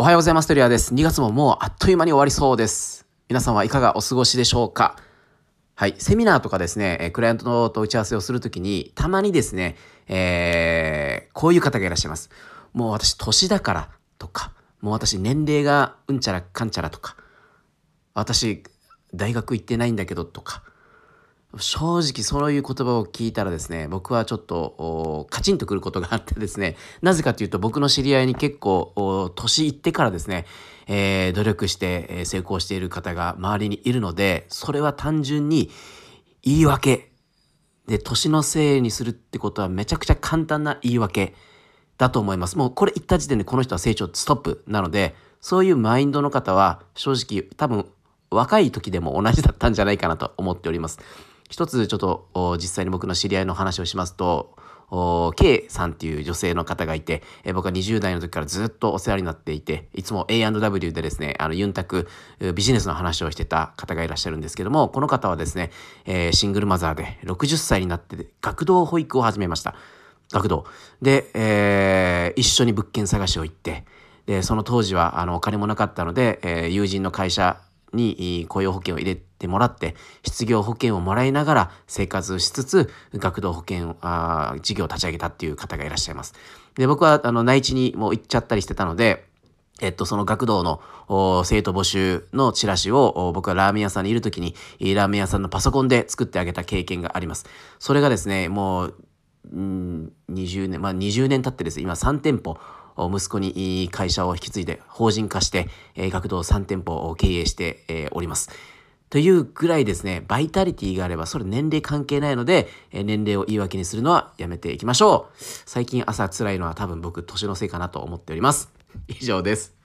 おはようございます。テリアです。2月ももうあっという間に終わりそうです。皆さんはいかがお過ごしでしょうか？はい。セミナーとかですね、クライアントと打ち合わせをするときに、たまにですね、えー、こういう方がいらっしゃいます。もう私年だからとか、もう私年齢がうんちゃらかんちゃらとか、私大学行ってないんだけどとか、正直そういう言葉を聞いたらですね、僕はちょっとカチンとくることがあってですね、なぜかというと僕の知り合いに結構年いってからですね、えー、努力して成功している方が周りにいるので、それは単純に言い訳で、年のせいにするってことはめちゃくちゃ簡単な言い訳だと思います。もうこれ言った時点でこの人は成長ストップなので、そういうマインドの方は正直多分若い時でも同じだったんじゃないかなと思っております。一つちょっと実際に僕の知り合いの話をしますと、K さんっていう女性の方がいて、え僕は20代の時からずっとお世話になっていて、いつも A&W でですね、あの、ユンタクビジネスの話をしてた方がいらっしゃるんですけども、この方はですね、えー、シングルマザーで60歳になって学童保育を始めました。学童。で、えー、一緒に物件探しを行って、で、その当時はあのお金もなかったので、え、友人の会社に雇用保険を入れてもらって、失業保険をもらいながら生活しつつ、学童保険、あ事業を立ち上げたっていう方がいらっしゃいます。で、僕は、あの、内地にもう行っちゃったりしてたので、えっと、その学童の生徒募集のチラシを僕はラーメン屋さんにいるときに、ラーメン屋さんのパソコンで作ってあげた経験があります。それがですね、もう、ん、20年、まあ20年経ってですね、今3店舗、息子に会社を引き継いで法人化して、え学童3店舗を経営して、えおります。というぐらいですね、バイタリティがあれば、それ年齢関係ないので、え年齢を言い訳にするのはやめていきましょう。最近朝辛いのは多分僕、年のせいかなと思っております。以上です。